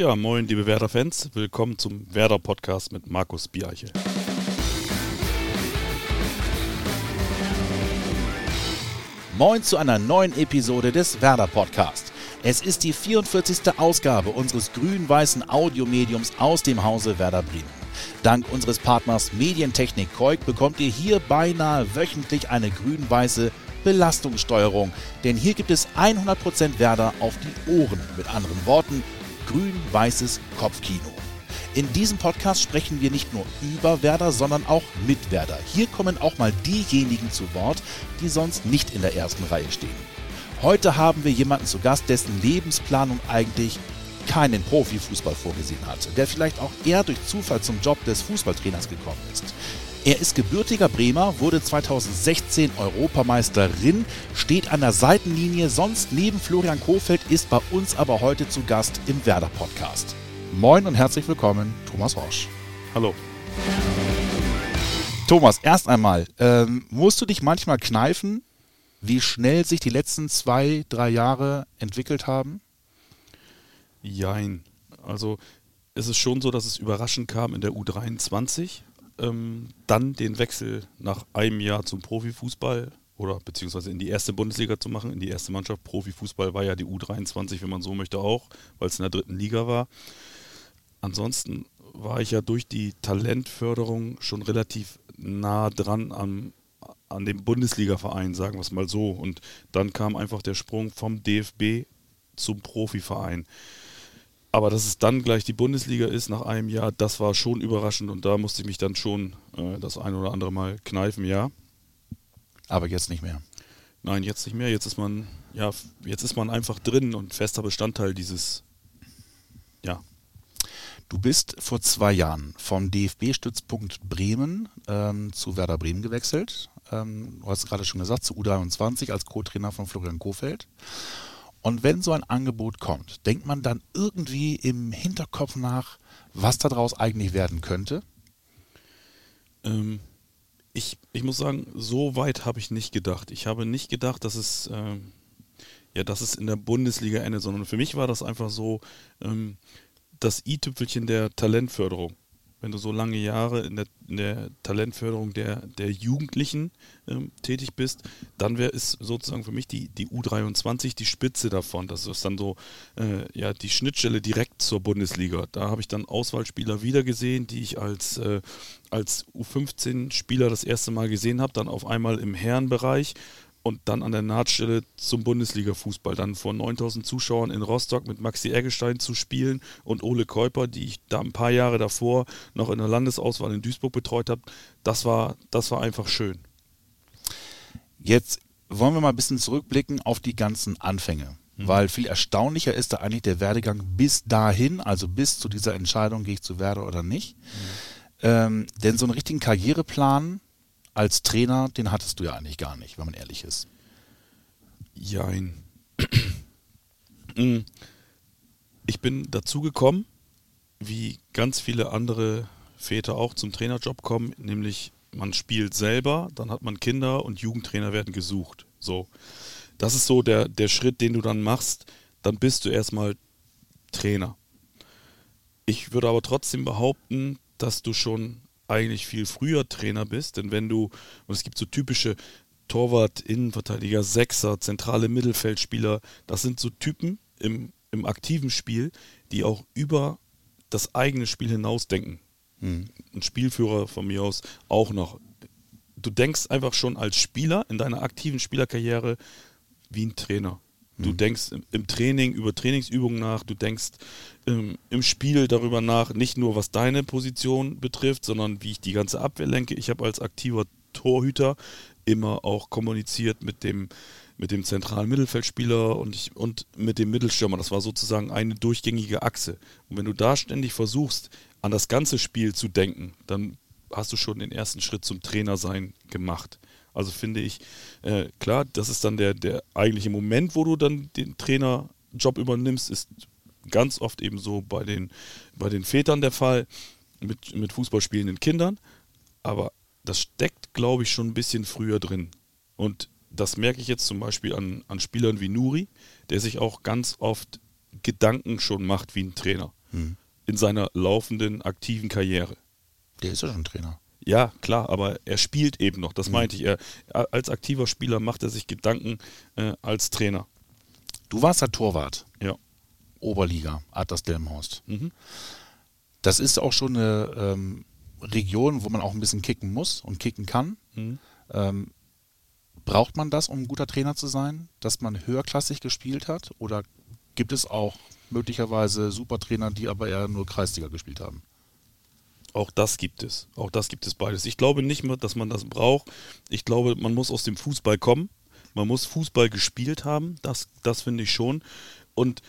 Ja, moin, liebe Werder-Fans. Willkommen zum Werder-Podcast mit Markus Biache. Moin zu einer neuen Episode des Werder-Podcast. Es ist die 44. Ausgabe unseres grün-weißen Audiomediums aus dem Hause Werder Bremen. Dank unseres Partners Medientechnik Koik bekommt ihr hier beinahe wöchentlich eine grün-weiße Belastungssteuerung. Denn hier gibt es 100% Werder auf die Ohren. Mit anderen Worten, grün-weißes Kopfkino. In diesem Podcast sprechen wir nicht nur über Werder, sondern auch mit Werder. Hier kommen auch mal diejenigen zu Wort, die sonst nicht in der ersten Reihe stehen. Heute haben wir jemanden zu Gast, dessen Lebensplanung eigentlich keinen Profifußball vorgesehen hatte, der vielleicht auch eher durch Zufall zum Job des Fußballtrainers gekommen ist. Er ist gebürtiger Bremer, wurde 2016 Europameisterin, steht an der Seitenlinie, sonst neben Florian Kofeld, ist bei uns aber heute zu Gast im Werder Podcast. Moin und herzlich willkommen, Thomas Horsch. Hallo. Thomas, erst einmal, ähm, musst du dich manchmal kneifen, wie schnell sich die letzten zwei, drei Jahre entwickelt haben? Jein. Also es ist schon so, dass es überraschend kam in der U23 ähm, dann den Wechsel nach einem Jahr zum Profifußball oder beziehungsweise in die erste Bundesliga zu machen, in die erste Mannschaft. Profifußball war ja die U23, wenn man so möchte, auch, weil es in der dritten Liga war. Ansonsten war ich ja durch die Talentförderung schon relativ nah dran am, an dem Bundesliga-Verein, sagen wir es mal so. Und dann kam einfach der Sprung vom DFB zum Profiverein. Aber dass es dann gleich die Bundesliga ist nach einem Jahr, das war schon überraschend und da musste ich mich dann schon äh, das ein oder andere Mal kneifen, ja. Aber jetzt nicht mehr. Nein, jetzt nicht mehr. Jetzt ist man, ja, jetzt ist man einfach drin und fester Bestandteil dieses, ja. Du bist vor zwei Jahren vom DFB-Stützpunkt Bremen ähm, zu Werder Bremen gewechselt. Ähm, du hast gerade schon gesagt, zu U23 als Co-Trainer von Florian Kofeld. Und wenn so ein Angebot kommt, denkt man dann irgendwie im Hinterkopf nach, was daraus eigentlich werden könnte? Ähm, ich, ich muss sagen, so weit habe ich nicht gedacht. Ich habe nicht gedacht, dass es, ähm, ja, dass es in der Bundesliga endet, sondern für mich war das einfach so ähm, das i-Tüpfelchen der Talentförderung wenn du so lange Jahre in der, in der Talentförderung der, der Jugendlichen ähm, tätig bist, dann wäre es sozusagen für mich die, die U23 die Spitze davon. Das ist dann so äh, ja, die Schnittstelle direkt zur Bundesliga. Da habe ich dann Auswahlspieler wieder gesehen, die ich als, äh, als U15-Spieler das erste Mal gesehen habe, dann auf einmal im Herrenbereich und dann an der Nahtstelle zum Bundesliga-Fußball. Dann vor 9000 Zuschauern in Rostock mit Maxi Eggestein zu spielen und Ole Käuper, die ich da ein paar Jahre davor noch in der Landesauswahl in Duisburg betreut habe. Das war, das war einfach schön. Jetzt wollen wir mal ein bisschen zurückblicken auf die ganzen Anfänge. Mhm. Weil viel erstaunlicher ist da eigentlich der Werdegang bis dahin, also bis zu dieser Entscheidung, gehe ich zu Werder oder nicht. Mhm. Ähm, denn so einen richtigen Karriereplan als Trainer, den hattest du ja eigentlich gar nicht, wenn man ehrlich ist. Jein. ich bin dazu gekommen, wie ganz viele andere Väter auch zum Trainerjob kommen, nämlich man spielt selber, dann hat man Kinder und Jugendtrainer werden gesucht. So. Das ist so der, der Schritt, den du dann machst. Dann bist du erstmal Trainer. Ich würde aber trotzdem behaupten, dass du schon eigentlich viel früher Trainer bist, denn wenn du, und es gibt so typische Torwart, Innenverteidiger, Sechser, zentrale Mittelfeldspieler, das sind so Typen im, im aktiven Spiel, die auch über das eigene Spiel hinausdenken. Hm. Ein Spielführer von mir aus auch noch. Du denkst einfach schon als Spieler in deiner aktiven Spielerkarriere wie ein Trainer. Du mhm. denkst im, Training über Trainingsübungen nach, du denkst ähm, im Spiel darüber nach, nicht nur was deine Position betrifft, sondern wie ich die ganze Abwehr lenke. Ich habe als aktiver Torhüter immer auch kommuniziert mit dem, mit dem zentralen Mittelfeldspieler und, ich, und mit dem Mittelstürmer. Das war sozusagen eine durchgängige Achse. Und wenn du da ständig versuchst, an das ganze Spiel zu denken, dann hast du schon den ersten Schritt zum Trainersein gemacht. Also finde ich, äh, klar, das ist dann der, der eigentliche Moment, wo du dann den Trainerjob übernimmst, ist ganz oft eben so bei den, bei den Vätern der Fall, mit, mit Fußball spielenden Kindern. Aber das steckt, glaube ich, schon ein bisschen früher drin. Und das merke ich jetzt zum Beispiel an, an Spielern wie Nuri, der sich auch ganz oft Gedanken schon macht wie ein Trainer. hm. in seiner laufenden aktiven Karriere. Der ist ja schon Trainer. Ja, klar, aber er spielt eben noch. Das hm. meinte ich. Er, als aktiver Spieler macht er sich Gedanken äh, als Trainer. Du warst der Torwart. Ja. Oberliga, Atlas Delmenhorst. Mhm. Das ist auch schon eine ähm, Region, wo man auch ein bisschen kicken muss und kicken kann. Mhm. Ähm, braucht man das, um ein guter Trainer zu sein, dass man höherklassig gespielt hat? Oder gibt es auch möglicherweise Supertrainer, die aber eher nur Kreisliga gespielt haben? Auch das gibt es. Auch das gibt es beides. Ich glaube nicht mehr, dass man das braucht. Ich glaube, man muss aus dem Fußball kommen. Man muss Fußball gespielt haben. Das, das finde ich schon. Und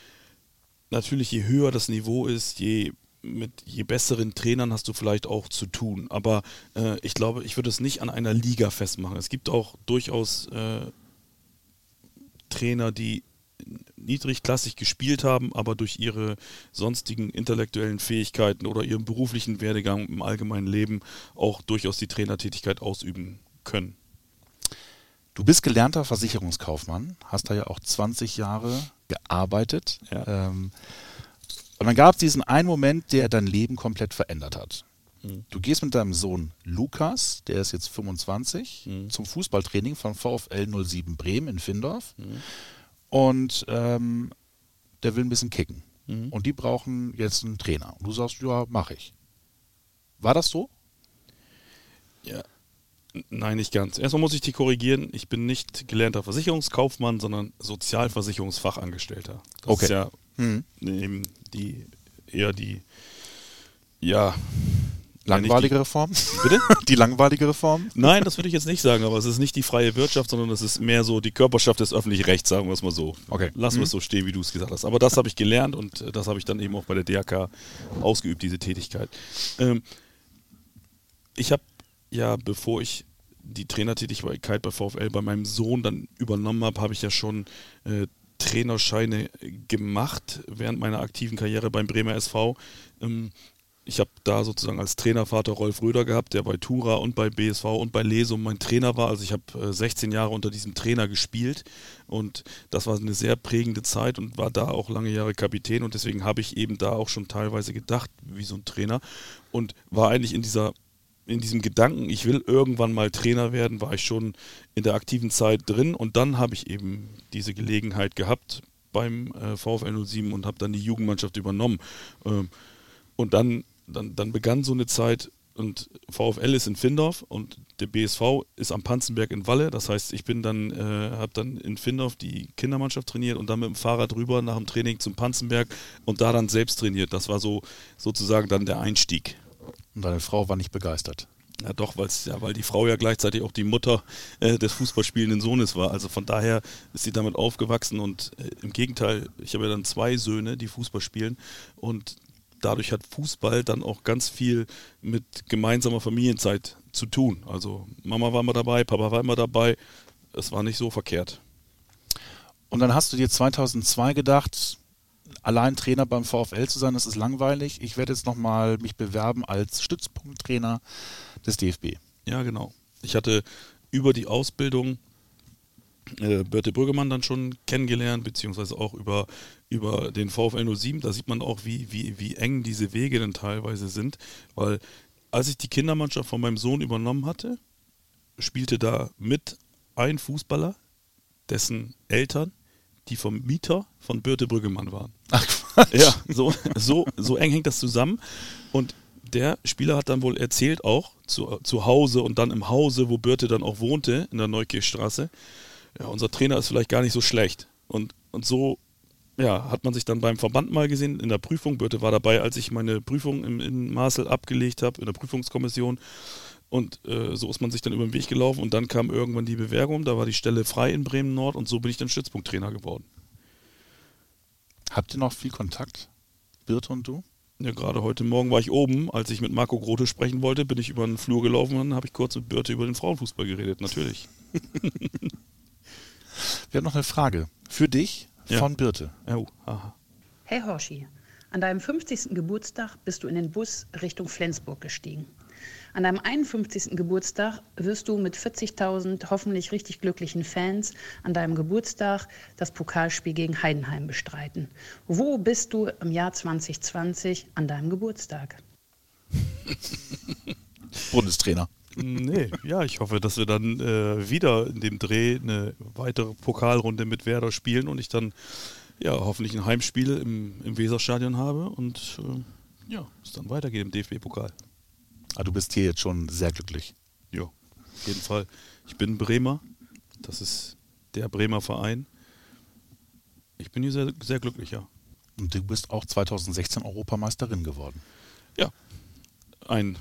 natürlich, je höher das Niveau ist, je mit je besseren Trainern hast du vielleicht auch zu tun. Aber äh, ich glaube, ich würde es nicht an einer Liga festmachen. Es gibt auch durchaus äh, Trainer, die niedrigklassig gespielt haben, aber durch ihre sonstigen intellektuellen Fähigkeiten oder ihren beruflichen Werdegang im allgemeinen Leben auch durchaus die Trainertätigkeit ausüben können. Du bist gelernter Versicherungskaufmann, hast da ja auch 20 Jahre gearbeitet. Ja. Ähm, und dann gab es diesen einen Moment, der dein Leben komplett verändert hat. Mhm. Du gehst mit deinem Sohn Lukas, der ist jetzt 25, mhm. zum Fußballtraining von VfL 07 Bremen in Findorf. Mhm. Und ähm, der will ein bisschen kicken. Mhm. Und die brauchen jetzt einen Trainer. Und du sagst, ja, mache ich. War das so? Ja, Nein, nicht ganz. Erstmal muss ich dich korrigieren. Ich bin nicht gelernter Versicherungskaufmann, sondern Sozialversicherungsfachangestellter. Das okay. ist ja hm. eben die eher die ja langweiligere Form. Bitte? Die langweiligere Form? Nein, das würde ich jetzt nicht sagen, aber es ist nicht die freie Wirtschaft, sondern es ist mehr so die Körperschaft des öffentlichen Rechts, sagen wir es mal so. Okay. Lassen wir es hm. so stehen, wie du es gesagt hast. Aber das habe ich gelernt und das habe ich dann eben auch bei der DRK ausgeübt, diese Tätigkeit. Ähm, ich habe ja, bevor ich die Trainertätigkeit bei VfL bei meinem Sohn dann übernommen habe, habe ich ja schon äh, Trainerscheine gemacht während meiner aktiven Karriere beim Bremer SV. Ähm, ich habe da sozusagen als Trainervater Rolf Röder gehabt, der bei Tura und bei BSV und bei Lesum mein Trainer war. Also ich habe äh, 16 Jahre unter diesem Trainer gespielt und das war eine sehr prägende Zeit und war da auch lange Jahre Kapitän und deswegen habe ich eben da auch schon teilweise gedacht wie so ein Trainer und war eigentlich in dieser in diesem Gedanken, ich will irgendwann mal Trainer werden, war ich schon in der aktiven Zeit drin und dann habe ich eben diese Gelegenheit gehabt beim äh, VfL 07 und habe dann die Jugendmannschaft übernommen. Ähm, und dann, dann, dann begann so eine Zeit und VfL ist in Findorf und der BSV ist am Panzenberg in Walle. Das heißt, ich bin dann, äh, habe dann in Findorf die Kindermannschaft trainiert und dann mit dem Fahrrad rüber nach dem Training zum Panzenberg und da dann selbst trainiert. Das war so sozusagen dann der Einstieg. Und deine Frau war nicht begeistert. Ja, doch, ja, weil die Frau ja gleichzeitig auch die Mutter äh, des Fußballspielenden Sohnes war. Also von daher ist sie damit aufgewachsen und äh, im Gegenteil, ich habe ja dann zwei Söhne, die Fußball spielen und dadurch hat Fußball dann auch ganz viel mit gemeinsamer Familienzeit zu tun. Also Mama war immer dabei, Papa war immer dabei. Es war nicht so verkehrt. Und dann hast du dir 2002 gedacht, allein Trainer beim VfL zu sein, das ist langweilig. Ich werde jetzt nochmal mich bewerben als Stützpunkttrainer des DFB. Ja, genau. Ich hatte über die Ausbildung äh, Birte Brüggemann dann schon kennengelernt, beziehungsweise auch über, über den VfL 07. Da sieht man auch, wie, wie, wie eng diese Wege dann teilweise sind, weil als ich die Kindermannschaft von meinem Sohn übernommen hatte, spielte da mit ein Fußballer, dessen Eltern die vom Mieter von Birte Brüggemann waren. Ach Quatsch. Ja, so, so, so eng hängt das zusammen. Und der Spieler hat dann wohl erzählt auch zu, zu Hause und dann im Hause, wo Birte dann auch wohnte, in der Neukirchstraße, ja, unser Trainer ist vielleicht gar nicht so schlecht. Und, und so ja, hat man sich dann beim Verband mal gesehen in der Prüfung. Birte war dabei, als ich meine Prüfung im, in Marcel abgelegt habe, in der Prüfungskommission. Und äh, so ist man sich dann über den Weg gelaufen und dann kam irgendwann die Bewerbung, da war die Stelle frei in Bremen Nord und so bin ich dann Stützpunkttrainer geworden. Habt ihr noch viel Kontakt, Birte und du? Ja, gerade heute Morgen war ich oben, als ich mit Marco Grote sprechen wollte, bin ich über den Flur gelaufen und dann habe ich kurz mit Birte über den Frauenfußball geredet, natürlich. Wir haben noch eine Frage für dich von ja. Birte. Oh, aha. Hey Horschi, an deinem 50. Geburtstag bist du in den Bus Richtung Flensburg gestiegen. An deinem 51. Geburtstag wirst du mit 40.000 hoffentlich richtig glücklichen Fans an deinem Geburtstag das Pokalspiel gegen Heidenheim bestreiten. Wo bist du im Jahr 2020 an deinem Geburtstag? Bundestrainer. Nee, ja, ich hoffe, dass wir dann äh, wieder in dem Dreh eine weitere Pokalrunde mit Werder spielen und ich dann ja hoffentlich ein Heimspiel im, im Weserstadion habe und äh, ja, es dann weitergeht im DFB-Pokal. Ah, du bist hier jetzt schon sehr glücklich. Ja, auf jeden Fall. Ich bin Bremer. Das ist der Bremer Verein. Ich bin hier sehr, sehr glücklich, ja. Und du bist auch 2016 Europameisterin geworden. Ja, ein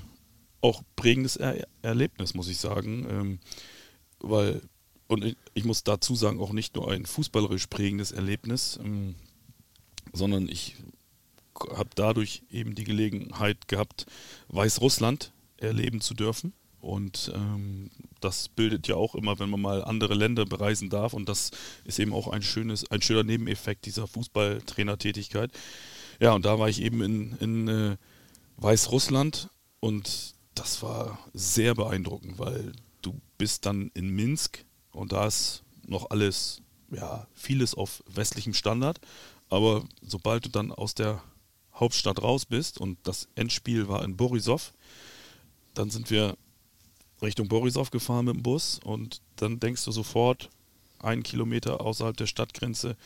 auch prägendes er Erlebnis, muss ich sagen. Ähm, weil, und ich, ich, muss dazu sagen, auch nicht nur ein fußballerisch prägendes Erlebnis, ähm, sondern ich habe dadurch eben die Gelegenheit gehabt, Weißrussland erleben zu dürfen. Und ähm, das bildet ja auch immer, wenn man mal andere Länder bereisen darf. Und das ist eben auch ein schönes, ein schöner Nebeneffekt dieser Fußballtrainertätigkeit. Ja, und da war ich eben in, in äh, Weißrussland und das war sehr beeindruckend, weil du bist dann in Minsk und da ist noch alles, ja, vieles auf westlichem Standard. Aber sobald du dann aus der Hauptstadt raus bist und das Endspiel war in Borisov, dann sind wir Richtung Borisov gefahren mit dem Bus und dann denkst du sofort, einen Kilometer außerhalb der Stadtgrenze,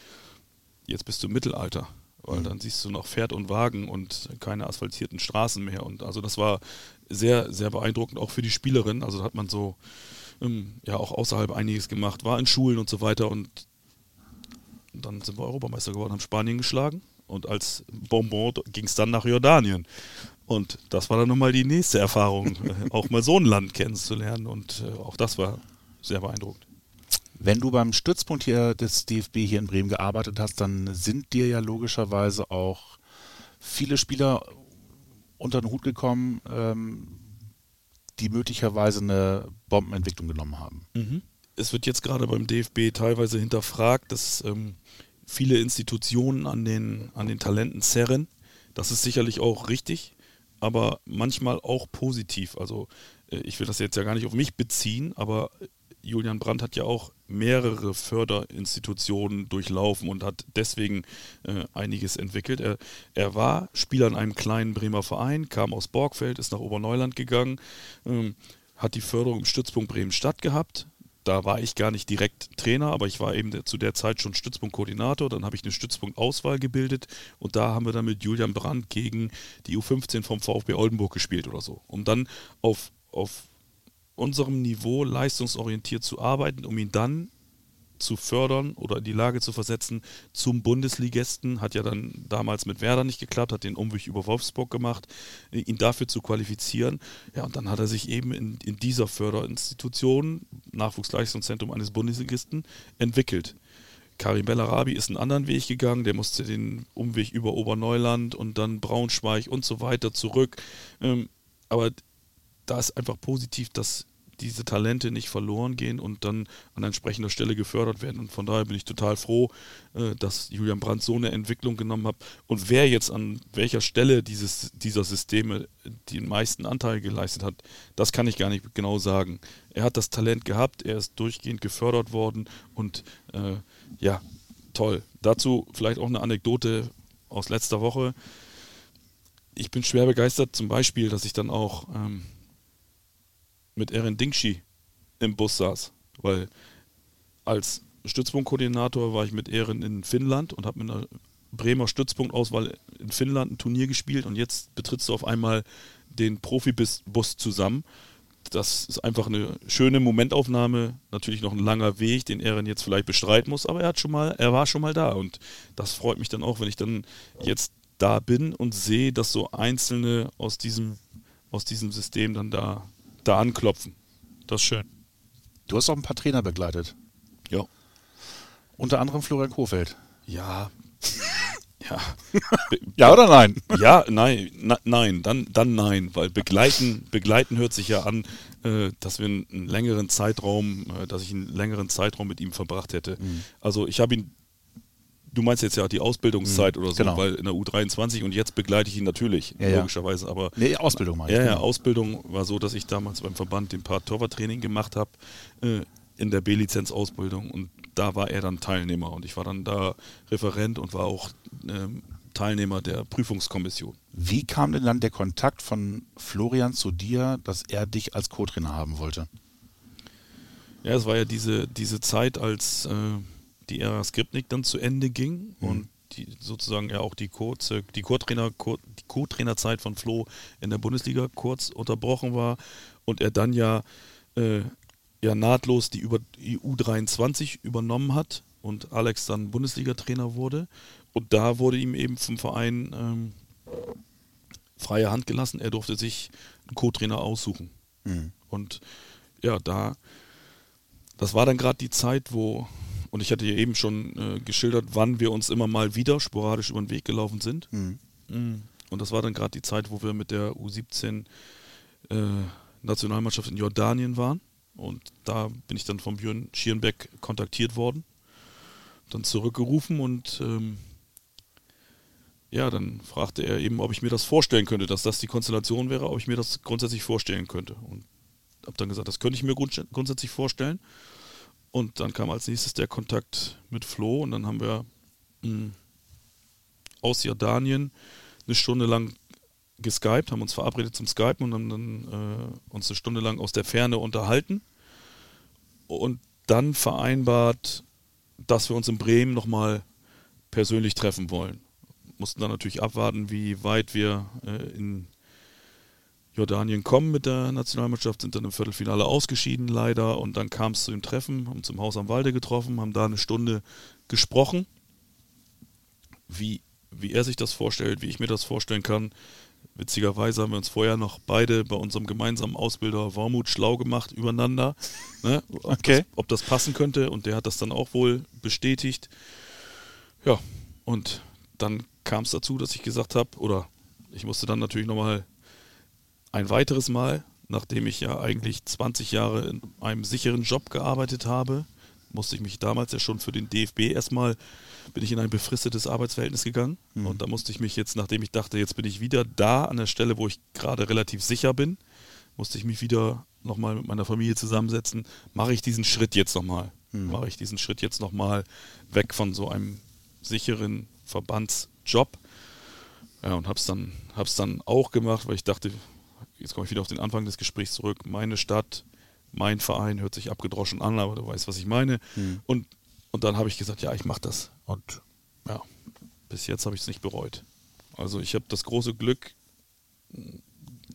jetzt bist du im Mittelalter weil mhm. dann siehst du noch Pferd und Wagen und keine asphaltierten Straßen mehr. Und also das war sehr, sehr beeindruckend, auch für die Spielerin. Also da hat man so ähm, ja auch außerhalb einiges gemacht, war in Schulen und so weiter und dann sind wir Europameister geworden, haben Spanien geschlagen und als Bonbon ging es dann nach Jordanien. Und das war dann nochmal die nächste Erfahrung, auch mal so ein Land kennenzulernen und äh, auch das war sehr beeindruckend. Wenn du beim Stützpunkt hier des DFB hier in Bremen gearbeitet hast, dann sind dir ja logischerweise auch viele Spieler unter den Hut gekommen, ähm, die möglicherweise eine Bombenentwicklung genommen haben. Mhm. Es wird jetzt gerade beim DFB teilweise hinterfragt, dass ähm, viele Institutionen an den, an den Talenten zerren. Das ist sicherlich auch richtig, aber manchmal auch positiv. Also äh, ich will das jetzt ja gar nicht auf mich beziehen, aber Julian Brandt hat ja auch mehrere Förderinstitutionen durchlaufen und hat deswegen äh, einiges entwickelt. Er, er, war Spieler in einem kleinen Bremer Verein, kam aus Borgfeld, ist nach Oberneuland gegangen, ähm, hat die Förderung im Stützpunkt Bremen-Stadt gehabt. Da war ich gar nicht direkt Trainer, aber ich war eben zu der Zeit schon Stützpunktkoordinator. Dann habe ich eine Stützpunktauswahl gebildet und da haben wir dann mit Julian Brandt gegen die U15 vom VfB Oldenburg gespielt oder so, um dann auf, auf unserem Niveau leistungsorientiert zu arbeiten, um ihn dann zu fördern oder in die Lage zu versetzen zum Bundesligisten. Hat ja dann damals mit Werder nicht geklappt, hat den Umweg über Wolfsburg gemacht, ihn dafür zu qualifizieren. Ja, und dann hat er sich eben in, in dieser Förderinstitution, Nachwuchsleistungszentrum eines Bundesligisten, entwickelt. Karim Bellarabi ist einen anderen Weg gegangen, der musste den Umweg über Oberneuland und dann Braunschweig und so weiter zurück. Ähm, aber da ist einfach positiv, dass diese Talente nicht verloren gehen und dann an entsprechender Stelle gefördert werden. Und von daher bin ich total froh, äh, dass Julian Brandt so eine Entwicklung genommen hat. Und wer jetzt an welcher Stelle dieses, dieser Systeme den meisten Anteil geleistet hat, das kann ich gar nicht genau sagen. Er hat das Talent gehabt, er ist durchgehend gefördert worden und äh, ja, toll. Dazu vielleicht auch eine Anekdote aus letzter Woche. Ich bin schwer begeistert, zum Beispiel, dass ich dann auch ähm, mit Erin Dingshi im Bus saß, weil als Stützpunktkoordinator war ich mit Erin in Finnland und habe mit einer Bremer Stützpunktauswahl in Finnland ein Turnier gespielt. Und jetzt betrittst du auf einmal den Profibus zusammen. Das ist einfach eine schöne Momentaufnahme, natürlich noch ein langer Weg, den Erin jetzt vielleicht bestreiten muss, aber er hat schon mal, er war schon mal da. Und das freut mich dann auch, wenn ich dann jetzt da bin und sehe, dass so einzelne aus diesem, aus diesem System dann da da anklopfen. Das ist schön. Du hast auch ein paar Trainer begleitet. Ja. Unter anderem Florian Kofeld. Ja. ja. ja oder nein? Ja, nein, na, nein, dann, dann nein, weil begleiten, begleiten hört sich ja an, äh, dass wir einen längeren Zeitraum, äh, dass ich einen längeren Zeitraum mit ihm verbracht hätte. Mhm. Also ich habe ihn Du meinst jetzt ja die Ausbildungszeit oder so, genau. weil in der U23 und jetzt begleite ich ihn natürlich, Ja, ja. logischerweise. Aber Nee, Ausbildung meine ich. ja, ja, genau. Ausbildung war so, dass ich damals beim Verband den Part Torwarttraining gemacht habe äh, in der B-Lizenz-Ausbildung und da war er dann Teilnehmer und ich war dann da Referent und war auch ähm, Teilnehmer der Prüfungskommission. Wie kam denn dann der Kontakt von Florian zu dir, dass er dich als Co-Trainer haben wollte? Ja, es war ja diese, diese Zeit, als äh, die Ära Skripnik dann zu Ende ging und die, sozusagen ja auch die kurze, die Co-Trainer, Co- die Co-Trainerzeit von Flo in der Bundesliga kurz unterbrochen war und er dann ja, äh, ja nahtlos die, über, die U23 übernommen hat und Alex dann Bundesliga-Trainer wurde. Und da wurde ihm eben vom Verein ähm, freie Hand gelassen. Er durfte sich einen Co-Trainer aussuchen. Und ja, da, das war dann gerade die Zeit, wo, und ich hatte ja eben schon äh, geschildert, wann wir uns immer mal wieder sporadisch über den Weg gelaufen sind. Mm. Und das war dann gerade die Zeit, wo wir mit der U17 äh, Nationalmannschaft in Jordanien waren. Und da bin ich dann von Björn Schierenbeck kontaktiert worden, dann zurückgerufen und ähm, ja, dann fragte er eben, ob ich mir das vorstellen könnte, dass das die Konstellation wäre, ob ich mir das grundsätzlich vorstellen könnte. Und habe dann gesagt, das könnte ich mir grunds- grundsätzlich vorstellen. Und dann kam als nächstes der Kontakt mit Flo und dann haben wir mh, aus Jordanien eine Stunde lang geskypt, haben uns verabredet zum Skypen und haben dann äh, uns eine Stunde lang aus der Ferne unterhalten und dann vereinbart, dass wir uns in Bremen nochmal persönlich treffen wollen. Mussten dann natürlich abwarten, wie weit wir äh, in Jordanien kommen mit der Nationalmannschaft, sind dann im Viertelfinale ausgeschieden leider und dann kam es zu dem Treffen, haben im Haus am Walde getroffen, haben da eine Stunde gesprochen, wie, wie er sich das vorstellt, wie ich mir das vorstellen kann. Witzigerweise haben wir uns vorher noch beide bei unserem gemeinsamen Ausbilder Wormut schlau gemacht übereinander, ne, ob, Okay. das, ob das passen könnte und der hat das dann auch wohl bestätigt. Ja, und dann kam es dazu, dass ich gesagt habe, oder ich musste dann natürlich nochmal ein weiteres Mal, nachdem ich ja eigentlich 20 Jahre in einem sicheren Job gearbeitet habe, musste ich mich damals ja schon für den DFB erstmal, bin ich in ein befristetes Arbeitsverhältnis gegangen. Und da musste ich mich jetzt, nachdem ich dachte, jetzt bin ich wieder da an der Stelle, wo ich gerade relativ sicher bin, musste ich mich wieder nochmal mit meiner Familie zusammensetzen. Mache ich diesen Schritt jetzt nochmal? Mache ich diesen Schritt jetzt nochmal weg von so einem sicheren Verbandsjob? Ja, und hab's dann, hab's dann auch gemacht, weil ich dachte, jetzt komme ich wieder auf den Anfang des Gesprächs zurück. Meine Stadt, mein Verein hört sich abgedroschen an, aber du weißt, was ich meine. Und, und dann habe ich gesagt, ja, ich mache das. Und ja, bis jetzt habe ich es nicht bereut. Also ich habe das große Glück,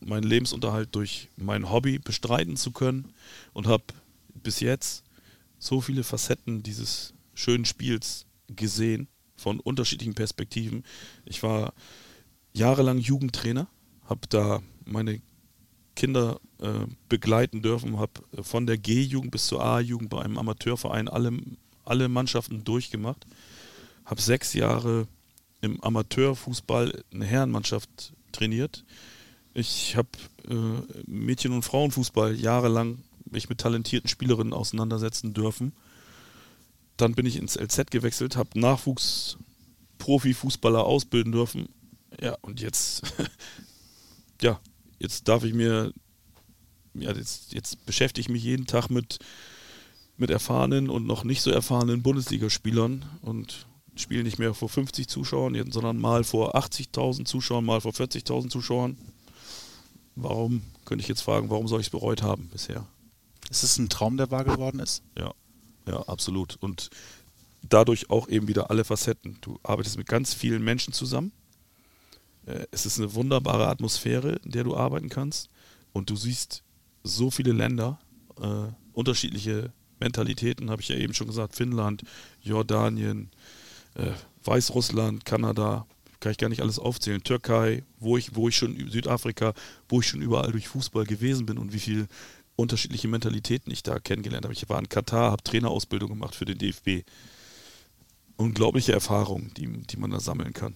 meinen Lebensunterhalt durch mein Hobby bestreiten zu können und habe bis jetzt so viele Facetten dieses schönen Spiels gesehen, von unterschiedlichen Perspektiven. Ich war jahrelang Jugendtrainer, habe da meine Kinder äh, begleiten dürfen, habe von der G-Jugend bis zur A-Jugend bei einem Amateurverein alle, alle Mannschaften durchgemacht, habe sechs Jahre im Amateurfußball eine Herrenmannschaft trainiert. Ich habe äh, Mädchen- und Frauenfußball jahrelang mich mit talentierten Spielerinnen auseinandersetzen dürfen. Dann bin ich ins LZ gewechselt, habe Nachwuchs-Profi-Fußballer ausbilden dürfen. Ja, und jetzt, ja, jetzt darf ich mir, ja, jetzt, jetzt beschäftige ich mich jeden Tag mit, mit erfahrenen und noch nicht so erfahrenen Bundesligaspielern und spiele nicht mehr vor 50 Zuschauern, sondern mal vor 80.000 Zuschauern, mal vor 40.000 Zuschauern. Warum, könnte ich jetzt fragen, warum soll ich es bereut haben bisher? Ist es ein Traum, der wahr geworden ist? Ja, ja, absolut. Und dadurch auch eben wieder alle Facetten. Du arbeitest mit ganz vielen Menschen zusammen. Äh, Es ist eine wunderbare Atmosphäre, in der du arbeiten kannst. Und du siehst so viele Länder, äh, unterschiedliche Mentalitäten, habe ich ja eben schon gesagt. Finnland, Jordanien, äh, Weißrussland, Kanada, kann ich gar nicht alles aufzählen. Türkei, wo ich, wo ich schon, Südafrika, wo ich schon überall durch Fußball gewesen bin und wie viel unterschiedliche Mentalitäten ich da kennengelernt habe. Ich war in Katar, habe Trainerausbildung gemacht für den DFB. Unglaubliche Erfahrungen, die, die man da sammeln kann.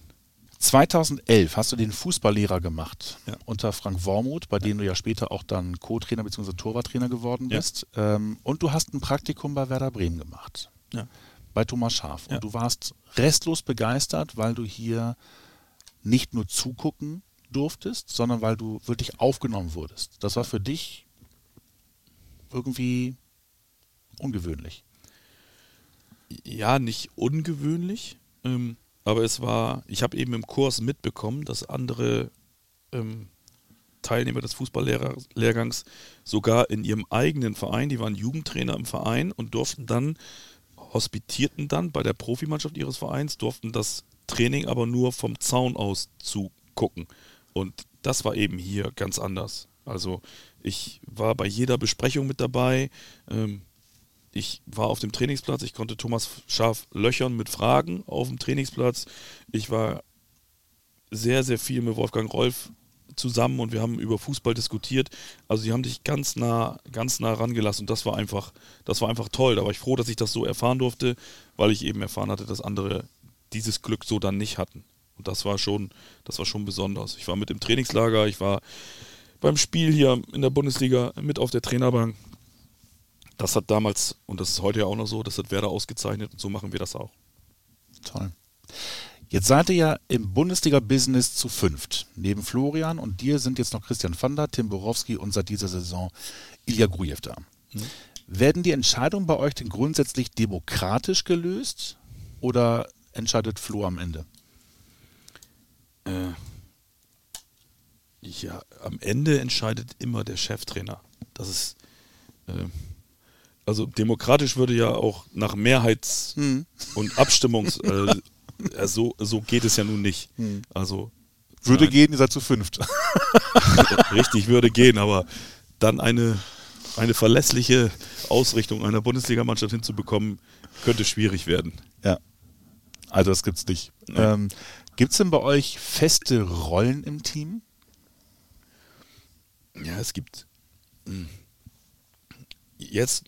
2011 hast du den Fußballlehrer gemacht Ja. unter Frank Wormuth, bei dem du ja später auch dann Co-Trainer bzw. Torwarttrainer geworden Ja. bist. Ähm, und du hast ein Praktikum bei Werder Bremen gemacht. Ja. bei Thomas Schaf. Ja. Und du warst restlos begeistert, weil du hier nicht nur zugucken durftest, sondern weil du wirklich aufgenommen wurdest. Das war für dich irgendwie ungewöhnlich. Ja, nicht ungewöhnlich, ähm, aber es war, ich habe eben im Kurs mitbekommen, dass andere ähm, Teilnehmer des Fußballlehrgangs sogar in ihrem eigenen Verein, die waren Jugendtrainer im Verein und durften dann, hospitierten dann bei der Profimannschaft ihres Vereins, durften das Training aber nur vom Zaun aus zugucken. Und das war eben hier ganz anders. Also ich war bei jeder Besprechung mit dabei. Ähm, ich war auf dem Trainingsplatz, ich konnte Thomas Schaf löchern mit Fragen auf dem Trainingsplatz. Ich war sehr, sehr viel mit Wolfgang Rolf zusammen und wir haben über Fußball diskutiert. Also sie haben dich ganz nah, ganz nah rangelassen und das war einfach, das war einfach toll. Da war ich froh, dass ich das so erfahren durfte, weil ich eben erfahren hatte, dass andere dieses Glück so dann nicht hatten. Und das war schon, das war schon besonders. Ich war mit im Trainingslager, ich war beim Spiel hier in der Bundesliga mit auf der Trainerbank. Das hat damals, und das ist heute ja auch noch so, das hat Werder ausgezeichnet und so machen wir das auch. Toll. Jetzt seid ihr ja im Bundesliga-Business zu fünft. Neben Florian und dir sind jetzt noch Christian Vander, Tim Borowski und seit dieser Saison Ilja Grujew da. Mhm. Werden die Entscheidungen bei euch denn grundsätzlich demokratisch gelöst oder entscheidet Flo am Ende? Äh, ja, am Ende entscheidet immer der Cheftrainer. Das ist äh, also demokratisch würde ja auch nach Mehrheits- hm. und Abstimmungs äh, so, so geht es ja nun nicht. Hm. Also würde nein. gehen, ihr seid zu fünft. Richtig, würde gehen, aber dann eine, eine verlässliche Ausrichtung einer Bundesligamannschaft hinzubekommen, könnte schwierig werden. Ja. Also das gibt's nicht. Ähm, Gibt es denn bei euch feste Rollen im Team? Ja, es gibt. Hm. Jetzt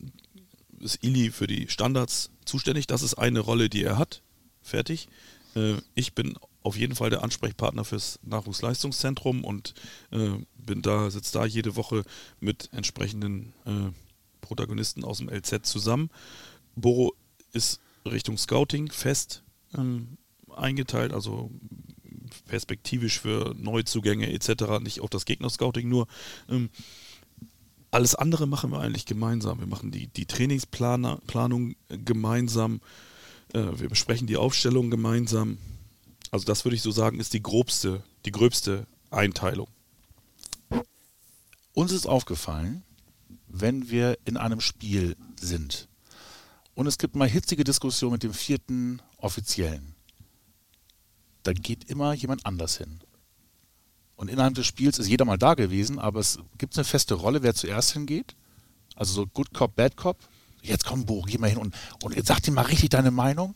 ist Ili für die Standards zuständig. Das ist eine Rolle, die er hat. Fertig. Äh, ich bin auf jeden Fall der Ansprechpartner fürs Nachwuchsleistungszentrum und äh, bin da, sitze da jede Woche mit entsprechenden äh, Protagonisten aus dem LZ zusammen. Boro ist Richtung Scouting fest ähm, eingeteilt, also perspektivisch für Neuzugänge etc., nicht auf das Gegner-Scouting nur. Alles andere machen wir eigentlich gemeinsam. Wir machen die, die Trainingsplanung gemeinsam. Äh, wir besprechen die Aufstellung gemeinsam. Also das würde ich so sagen, ist die grobste, die gröbste Einteilung. Uns ist aufgefallen, wenn wir in einem Spiel sind und es gibt mal hitzige Diskussionen mit dem vierten Offiziellen, dann geht immer jemand anders hin. Und innerhalb des Spiels ist jeder mal da gewesen, aber es gibt eine feste Rolle, wer zuerst hingeht. Also so Good Cop, Bad Cop. Jetzt komm, Bo, geh mal hin und, und jetzt sag dir mal richtig deine Meinung.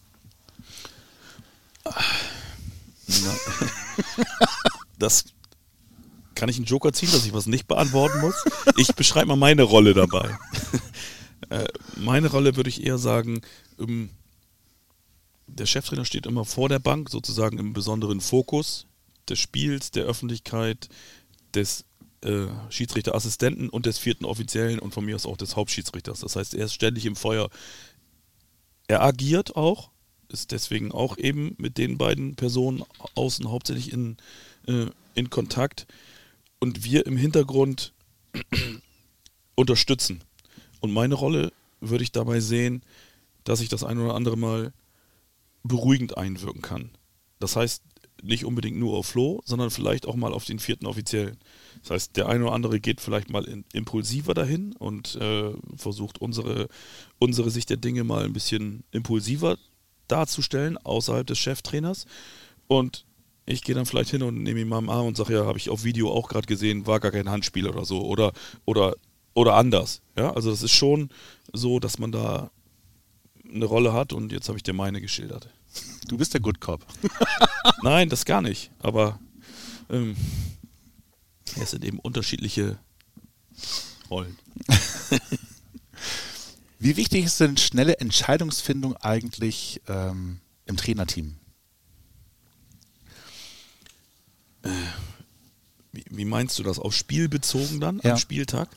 das kann ich einen Joker ziehen, dass ich was nicht beantworten muss. Ich beschreibe mal meine Rolle dabei. Äh, meine Rolle würde ich eher sagen, ähm, der Cheftrainer steht immer vor der Bank, sozusagen im besonderen Fokus des Spiels, der Öffentlichkeit, des äh, Schiedsrichterassistenten und des vierten Offiziellen und von mir aus auch des Hauptschiedsrichters. Das heißt, er ist ständig im Feuer. Er agiert auch, ist deswegen auch eben mit den beiden Personen außen hauptsächlich in, äh, in Kontakt und wir im Hintergrund unterstützen. Und meine Rolle würde ich dabei sehen, dass ich das ein oder andere Mal beruhigend einwirken kann. Das heißt, nicht unbedingt nur auf Flo, sondern vielleicht auch mal auf den vierten Offiziellen. Das heißt, der eine oder andere geht vielleicht mal in, impulsiver dahin und äh, versucht unsere, unsere Sicht der Dinge mal ein bisschen impulsiver darzustellen, außerhalb des Cheftrainers. Und ich gehe dann vielleicht hin und nehme ihn mal am Arm und sage, ja, habe ich auf Video auch gerade gesehen, war gar kein Handspiel oder so. Oder, oder, oder anders. Ja, also das ist schon so, dass man da eine Rolle hat und jetzt habe ich dir meine geschildert. Du bist der Good Cop. Nein, das gar nicht. Aber ähm, es sind eben unterschiedliche Rollen. Wie wichtig ist denn schnelle Entscheidungsfindung eigentlich ähm, im Trainerteam? Äh, wie, wie, meinst du das? Auf Spiel bezogen dann, ja. am Spieltag?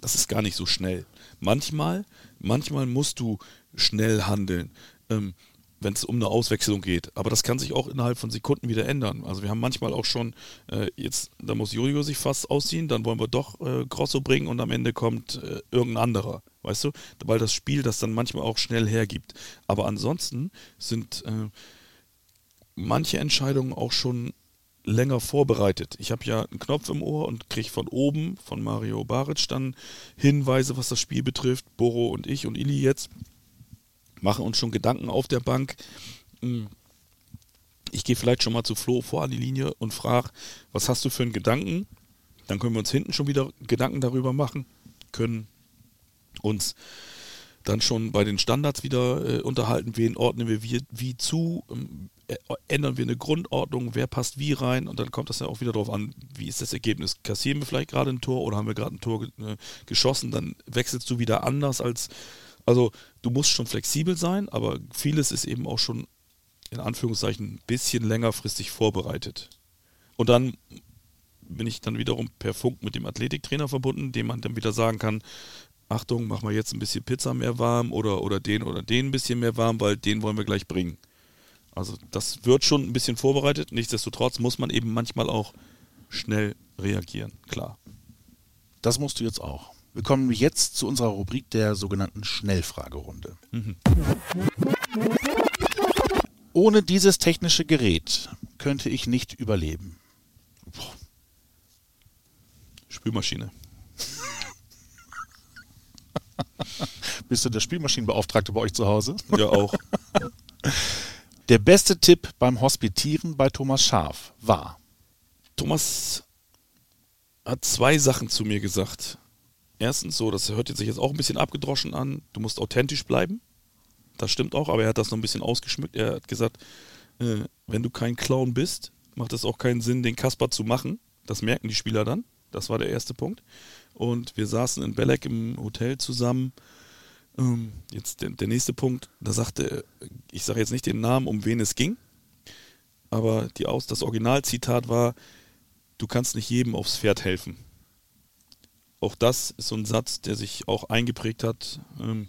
das ist gar nicht so schnell. Manchmal, manchmal musst du schnell handeln. Ähm, wenn es um eine Auswechslung geht. Aber das kann sich auch innerhalb von Sekunden wieder ändern. Also wir haben manchmal auch schon, äh, jetzt, da muss Jojo sich fast ausziehen, dann wollen wir doch äh, Grosso bringen und am Ende kommt äh, irgendein anderer. Weißt du? Weil das Spiel das dann manchmal auch schnell hergibt. Aber ansonsten sind äh, manche Entscheidungen auch schon länger vorbereitet. Ich habe ja einen Knopf im Ohr und kriege von oben, von Mario Baric, dann Hinweise, was das Spiel betrifft. Boro und ich und Ili jetzt machen uns schon Gedanken auf der Bank. Hm. Ich gehe vielleicht schon mal zu Flo vor an die Linie und frage, was hast du für einen Gedanken? Dann können wir uns hinten schon wieder Gedanken darüber machen, können uns dann schon bei den Standards wieder äh, unterhalten, wen ordnen wir wie, wie zu, ähm, äh, ändern wir eine Grundordnung, wer passt wie rein und dann kommt das ja auch wieder darauf an, wie ist das Ergebnis. Kassieren wir vielleicht gerade ein Tor oder haben wir gerade ein Tor äh, geschossen, dann wechselst du wieder anders als also du musst schon flexibel sein, aber vieles ist eben auch schon in Anführungszeichen ein bisschen längerfristig vorbereitet. Und dann bin ich dann wiederum per Funk mit dem Athletiktrainer verbunden, dem man dann wieder sagen kann, Achtung, mach mal jetzt ein bisschen Pizza mehr warm oder, oder den oder den ein bisschen mehr warm, weil den wollen wir gleich bringen. Also das wird schon ein bisschen vorbereitet. Nichtsdestotrotz muss man eben manchmal auch schnell reagieren, klar. Das musst du jetzt auch. Wir kommen jetzt zu unserer Rubrik der sogenannten Schnellfragerunde. Mhm. Ohne dieses technische Gerät könnte ich nicht überleben. Boah. Spülmaschine. Bist du der Spülmaschinenbeauftragte bei euch zu Hause? Ja, auch. Der beste Tipp beim Hospitieren bei Thomas Schaf war. Thomas hat zwei Sachen zu mir gesagt erstens so, das hört sich jetzt auch ein bisschen abgedroschen an, du musst authentisch bleiben. Das stimmt auch, aber er hat das noch ein bisschen ausgeschmückt. Er hat gesagt, äh, wenn du kein Clown bist, macht es auch keinen Sinn, den Kasper zu machen. Das merken die Spieler dann. Das war der erste Punkt. Und wir saßen in Belek im Hotel zusammen. Ähm, jetzt der, der, nächste Punkt, da sagte, ich sage jetzt nicht den Namen, um wen es ging, aber die Aus, das Originalzitat war, du kannst nicht jedem aufs Pferd helfen auch das ist so ein Satz, der sich auch eingeprägt hat. Ähm,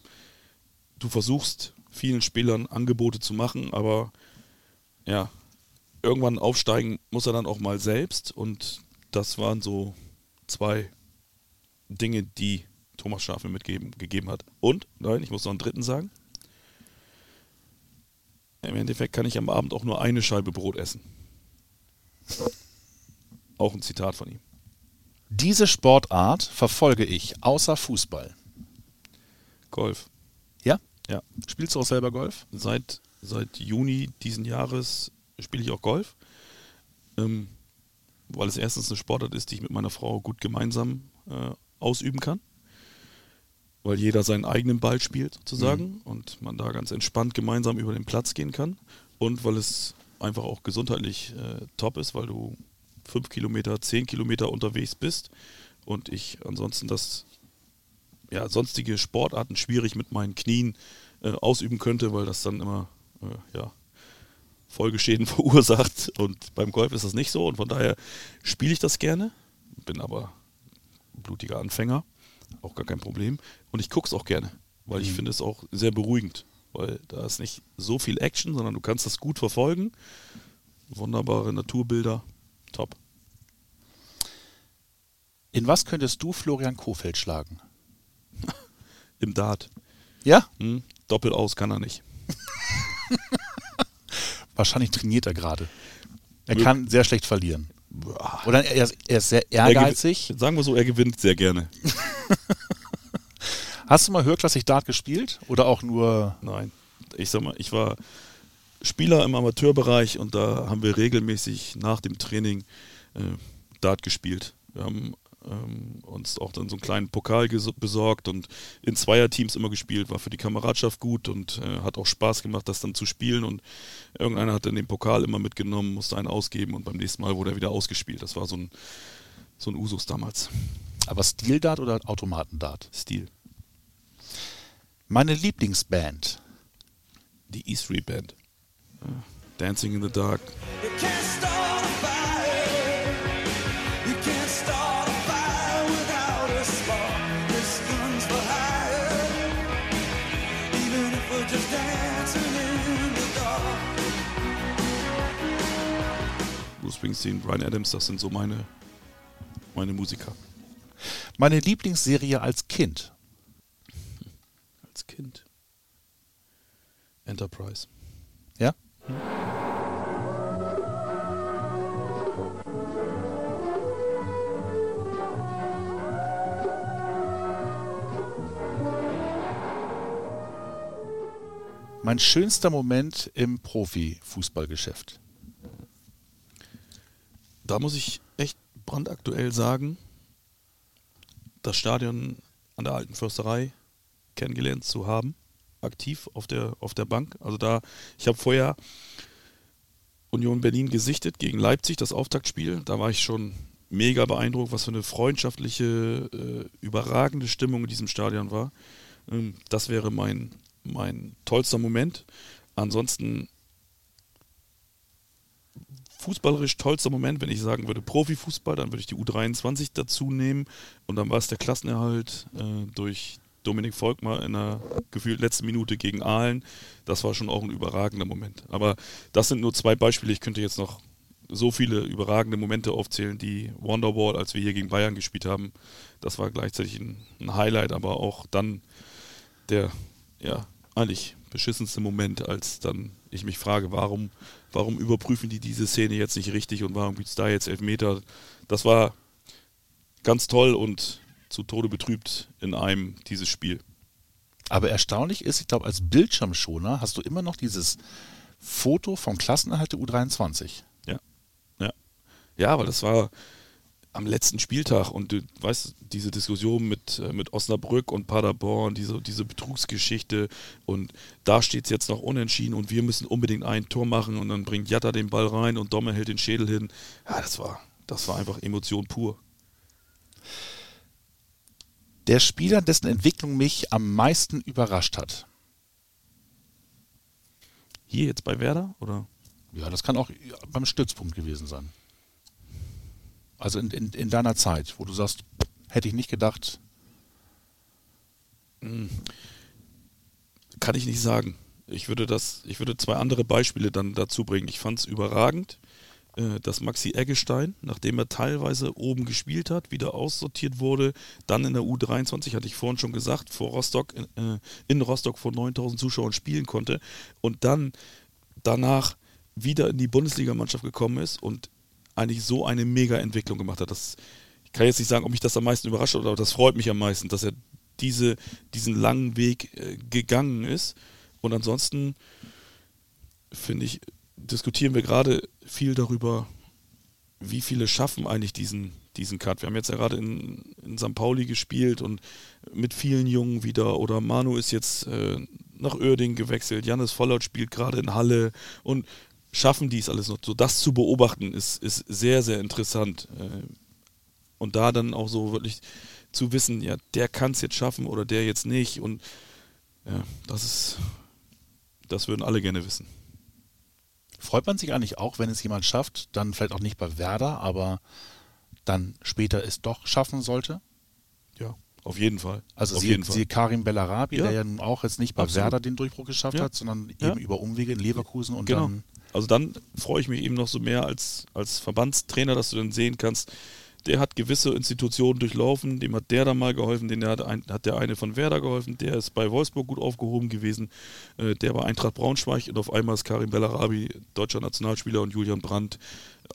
du versuchst vielen Spielern Angebote zu machen, aber ja, irgendwann aufsteigen muss er dann auch mal selbst und das waren so zwei Dinge, die Thomas Schaf mitgegeben hat. Und, nein, ich muss noch einen dritten sagen. Im Endeffekt kann ich am Abend auch nur eine Scheibe Brot essen. Auch ein Zitat von ihm. Diese Sportart verfolge ich außer Fußball. Golf. Ja? Ja. Spielst du auch selber Golf? Seit, seit Juni diesen Jahres spiele ich auch Golf. Ähm, weil es erstens eine Sportart ist, die ich mit meiner Frau gut gemeinsam äh, ausüben kann. Weil jeder seinen eigenen Ball spielt sozusagen mhm. und man da ganz entspannt gemeinsam über den Platz gehen kann. Und weil es einfach auch gesundheitlich äh, top ist, weil du fünf Kilometer, zehn Kilometer unterwegs bist und ich ansonsten das ja, sonstige Sportarten schwierig mit meinen Knien äh, ausüben könnte, weil das dann immer äh, ja, Folgeschäden verursacht. Und beim Golf ist das nicht so und von daher spiele ich das gerne, bin aber blutiger Anfänger, auch gar kein Problem. Und ich gucke es auch gerne, weil ich mhm. finde es auch sehr beruhigend, weil da ist nicht so viel Action, sondern du kannst das gut verfolgen. Wunderbare Naturbilder, Top. In was könntest du Florian Kofeld schlagen? Im Dart. Ja? Hm, doppelt aus kann er nicht. Wahrscheinlich trainiert er gerade. Er kann sehr schlecht verlieren. Oder er ist, er ist sehr ehrgeizig. sagen wir so, er gewinnt sehr gerne. Hast du mal höherklassig Dart gespielt? Oder auch nur. Nein. Ich sag mal, ich war Spieler im Amateurbereich und da haben wir regelmäßig nach dem Training äh, Dart gespielt. Wir haben ähm, uns auch dann so einen kleinen Pokal besorgt und in Zweierteams immer gespielt, war für die Kameradschaft gut und äh, hat auch Spaß gemacht, das dann zu spielen und irgendeiner hat dann den Pokal immer mitgenommen, musste einen ausgeben und beim nächsten Mal wurde er wieder ausgespielt. Das war so ein, so ein Usus damals. Aber Stil-Dart oder Automatendart? Stil. Meine Lieblingsband. Die E Street Band. Dancing in the Dark. Bruce Springsteen, Brian Adams, das sind so meine, meine Musiker. Meine Lieblingsserie als Kind. Als Kind. Enterprise. Mein schönster Moment im Profifußballgeschäft. Da muss ich echt brandaktuell sagen, das Stadion an der alten Försterei kennengelernt zu haben, aktiv auf der, auf der Bank. Also da, ich habe vorher Union Berlin gesichtet gegen Leipzig, das Auftaktspiel. Da war ich schon mega beeindruckt, was für eine freundschaftliche, äh, überragende Stimmung in diesem Stadion war. Ähm, das wäre mein, mein tollster Moment. Ansonsten fußballerisch tollster Moment, wenn ich sagen würde Profifußball, dann würde ich die U23 dazu nehmen und dann war es der Klassenerhalt äh, durch Dominik Volkmar in der gefühlt letzten Minute gegen Aalen. Das war schon auch ein überragender Moment. Aber das sind nur zwei Beispiele. Ich könnte jetzt noch so viele überragende Momente aufzählen, die Wonderwall, als wir hier gegen Bayern gespielt haben, das war gleichzeitig ein, ein Highlight, aber auch dann der, ja, eigentlich beschissenste Moment, als dann ich mich frage, warum, warum überprüfen die diese Szene jetzt nicht richtig und warum gibt es da jetzt Elfmeter? Das war ganz toll und zu Tode betrübt in einem dieses Spiel. Aber erstaunlich ist, ich glaube, als Bildschirmschoner hast du immer noch dieses Foto vom Klassenerhalt der U23. Ja. Ja. Ja, weil das war, am letzten Spieltag und du weißt, diese Diskussion mit, äh, mit Osnabrück und Paderborn, diese, diese Betrugsgeschichte und da steht es jetzt noch unentschieden und wir müssen unbedingt ein Tor machen und dann bringt Jatta den Ball rein und Domme hält den Schädel hin. Ja, das war, das war einfach Emotion pur. Der Spieler, dessen Entwicklung mich am meisten überrascht hat. Hier jetzt bei Werder oder? Ja, das kann auch beim Stützpunkt gewesen sein. Also in, in, in deiner Zeit, wo du sagst, hätte ich nicht gedacht. Hm. Kann ich nicht sagen. Ich würde das, ich würde zwei andere Beispiele dann dazu bringen. Ich fand es überragend, dass Maxi Eggestein, nachdem er teilweise oben gespielt hat, wieder aussortiert wurde, dann in der U23, hatte ich vorhin schon gesagt, vor Rostock, äh, in Rostock vor 9000 Zuschauern spielen konnte und dann danach wieder in die Bundesligamannschaft gekommen ist und eigentlich so eine Mega-Entwicklung gemacht hat. Das, ich kann jetzt nicht sagen, ob mich das am meisten überrascht hat, aber das freut mich am meisten, dass er diese, diesen langen Weg äh, gegangen ist. Und ansonsten finde ich, diskutieren wir gerade viel darüber, wie viele schaffen eigentlich diesen, diesen Cut. Wir haben jetzt ja gerade in, in St. Pauli gespielt und mit vielen Jungen wieder. Oder Manu ist jetzt äh, nach Oerding gewechselt. Janis Vollert spielt gerade in Halle. Und schaffen die es alles noch. So das zu beobachten ist, ist sehr, sehr interessant. Äh, und da dann auch so wirklich zu wissen, ja, der kann es jetzt schaffen oder der jetzt nicht. Und ja, das ist, das würden alle gerne wissen. Freut man sich eigentlich auch, wenn es jemand schafft, dann vielleicht auch nicht bei Werder, aber dann später es doch schaffen sollte? Ja, auf jeden Fall. Also auf sie, sie Karim Bellarabi, ja. der ja nun auch jetzt nicht bei Absolut. Werder den Durchbruch geschafft Ja. hat, sondern Ja. eben über Umwege in Leverkusen und Genau. dann Also dann freue ich mich eben noch so mehr als, als Verbandstrainer, dass du dann sehen kannst, der hat gewisse Institutionen durchlaufen, dem hat der da mal geholfen, den hat, ein, hat der eine von Werder geholfen, der ist bei Wolfsburg gut aufgehoben gewesen, äh, der war Eintracht Braunschweig und auf einmal ist Karim Bellarabi deutscher Nationalspieler und Julian Brandt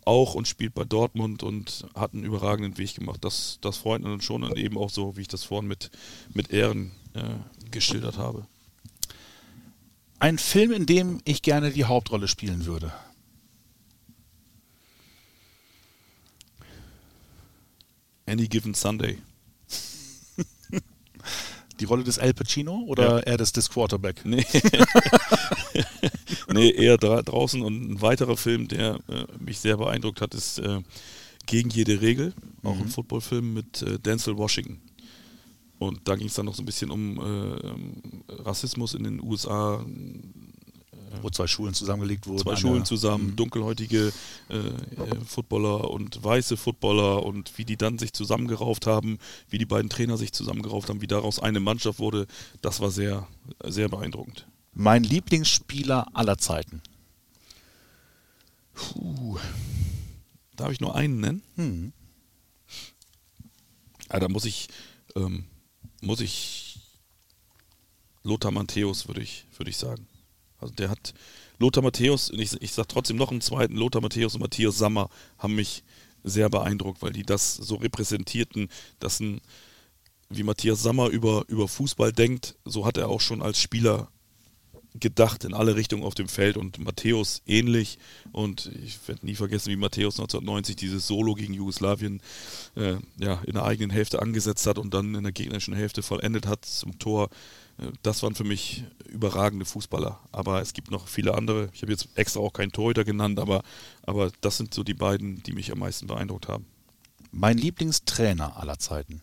auch und spielt bei Dortmund und hat einen überragenden Weg gemacht. Das, das freut dann schon und eben auch so, wie ich das vorhin mit, mit Ehren äh, geschildert habe. ein Film, in dem ich gerne die Hauptrolle spielen würde. Any Given Sunday. Die Rolle des Al Pacino oder Ja. eher des, des Quarterback? Nee. nee, eher dra draußen. Und ein weiterer Film, der äh, mich sehr beeindruckt hat, ist äh, Gegen jede Regel. Auch ein Footballfilm mit äh, Denzel Washington. Und da ging es dann noch so ein bisschen um äh, ähm, Rassismus in den USA. Wo zwei Schulen zusammengelegt wurden. Zwei Schulen zusammen, dunkelhäutige äh, äh, Footballer und weiße Footballer und wie die dann sich zusammengerauft haben, wie die beiden Trainer sich zusammengerauft haben, wie daraus eine Mannschaft wurde, das war sehr, sehr beeindruckend. Mein Lieblingsspieler aller Zeiten. Puh. Darf ich nur einen nennen? Hm. Ja, da muss ich, ähm, muss ich Lothar Matthäus, würde ich, würde ich sagen. Also der hat Lothar Matthäus, ich, ich sage trotzdem noch einen zweiten, Lothar Matthäus und Matthias Sammer haben mich sehr beeindruckt, weil die das so repräsentierten, dass ein, wie Matthias Sammer über, über Fußball denkt, so hat er auch schon als Spieler gedacht in alle Richtungen auf dem Feld und Matthäus ähnlich. Und ich werde nie vergessen, wie Matthäus 1990 dieses Solo gegen Jugoslawien äh, ja, in der eigenen Hälfte angesetzt hat und dann in der gegnerischen Hälfte vollendet hat zum Tor. Das waren für mich überragende Fußballer. Aber es gibt noch viele andere. Ich habe jetzt extra auch keinen Torhüter genannt, aber, aber das sind so die beiden, die mich am meisten beeindruckt haben. Mein Lieblingstrainer aller Zeiten.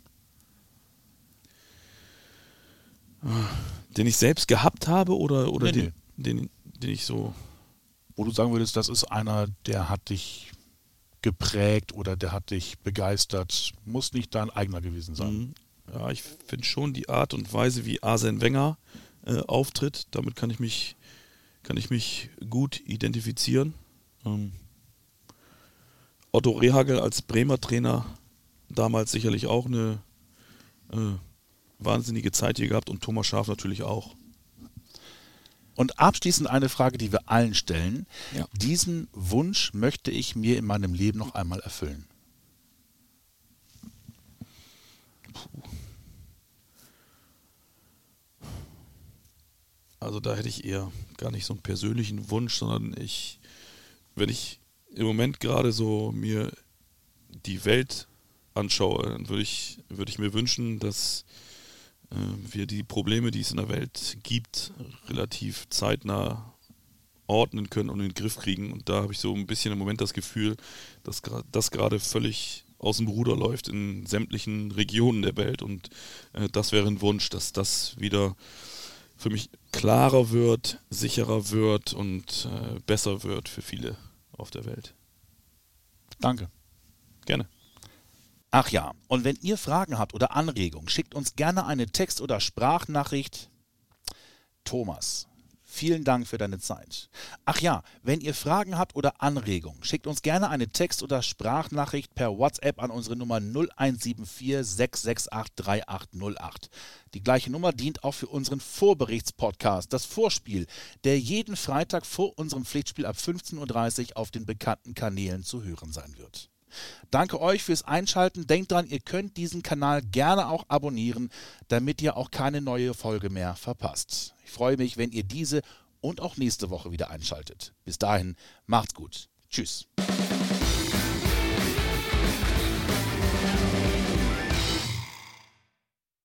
Den ich selbst gehabt habe oder, oder nee, den, nee. Den, den ich so. Wo du sagen würdest, das ist einer, der hat dich geprägt oder der hat dich begeistert. Muss nicht dein eigener gewesen sein. Ja, ich finde schon die Art und Weise, wie Arsene Wenger äh, auftritt, damit kann ich mich, kann ich mich gut identifizieren. Ähm, Otto Rehagel als Bremer Trainer damals sicherlich auch eine äh, wahnsinnige Zeit hier gehabt und Thomas Schaf natürlich auch. Und abschließend eine Frage, die wir allen stellen. Ja. Diesen Wunsch möchte ich mir in meinem Leben noch einmal erfüllen. Also da hätte ich eher gar nicht so einen persönlichen Wunsch, sondern ich, wenn ich im Moment gerade so mir die Welt anschaue, dann würde ich, würde ich mir wünschen, dass äh, wir die Probleme, die es in der Welt gibt, relativ zeitnah ordnen können und in den Griff kriegen. Und da habe ich so ein bisschen im Moment das Gefühl, dass das gerade völlig aus dem Ruder läuft in sämtlichen Regionen der Welt. Und äh, das wäre ein Wunsch, dass das wieder für mich klarer wird, sicherer wird und äh, besser wird für viele auf der Welt. Danke. Gerne. Ach ja, und wenn ihr Fragen habt oder Anregungen, schickt uns gerne eine Text- oder Sprachnachricht. Thomas, vielen Dank für deine Zeit. Ach ja, wenn ihr Fragen habt oder Anregungen, schickt uns gerne eine Text- oder Sprachnachricht per WhatsApp an unsere Nummer 0174 668 3808. Die gleiche Nummer dient auch für unseren Vorberichtspodcast, das Vorspiel, der jeden Freitag vor unserem Pflichtspiel ab 15.30 Uhr auf den bekannten Kanälen zu hören sein wird. Danke euch fürs Einschalten. Denkt dran, ihr könnt diesen Kanal gerne auch abonnieren, damit ihr auch keine neue Folge mehr verpasst. Ich freue mich, wenn ihr diese und auch nächste Woche wieder einschaltet. Bis dahin, macht's gut. Tschüss.